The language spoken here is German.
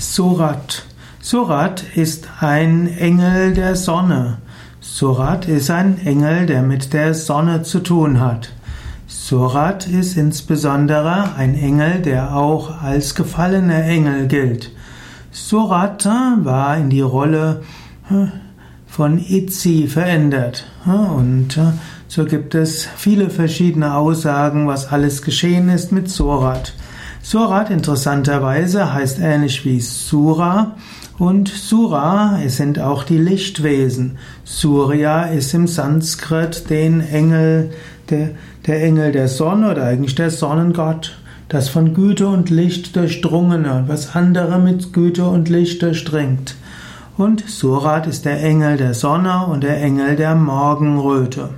Surat. Surat ist ein Engel der Sonne. Surat ist ein Engel, der mit der Sonne zu tun hat. Surat ist insbesondere ein Engel, der auch als gefallener Engel gilt. Surat war in die Rolle hm, von Itzi verändert. Und äh, so gibt es viele verschiedene Aussagen, was alles geschehen ist mit Surat. Surat interessanterweise heißt ähnlich wie Sura und Sura sind auch die Lichtwesen. Surya ist im Sanskrit den Engel, der, der Engel der Sonne oder eigentlich der Sonnengott, das von Güte und Licht durchdrungene was andere mit Güte und Licht durchdringt. Und Surat ist der Engel der Sonne und der Engel der Morgenröte.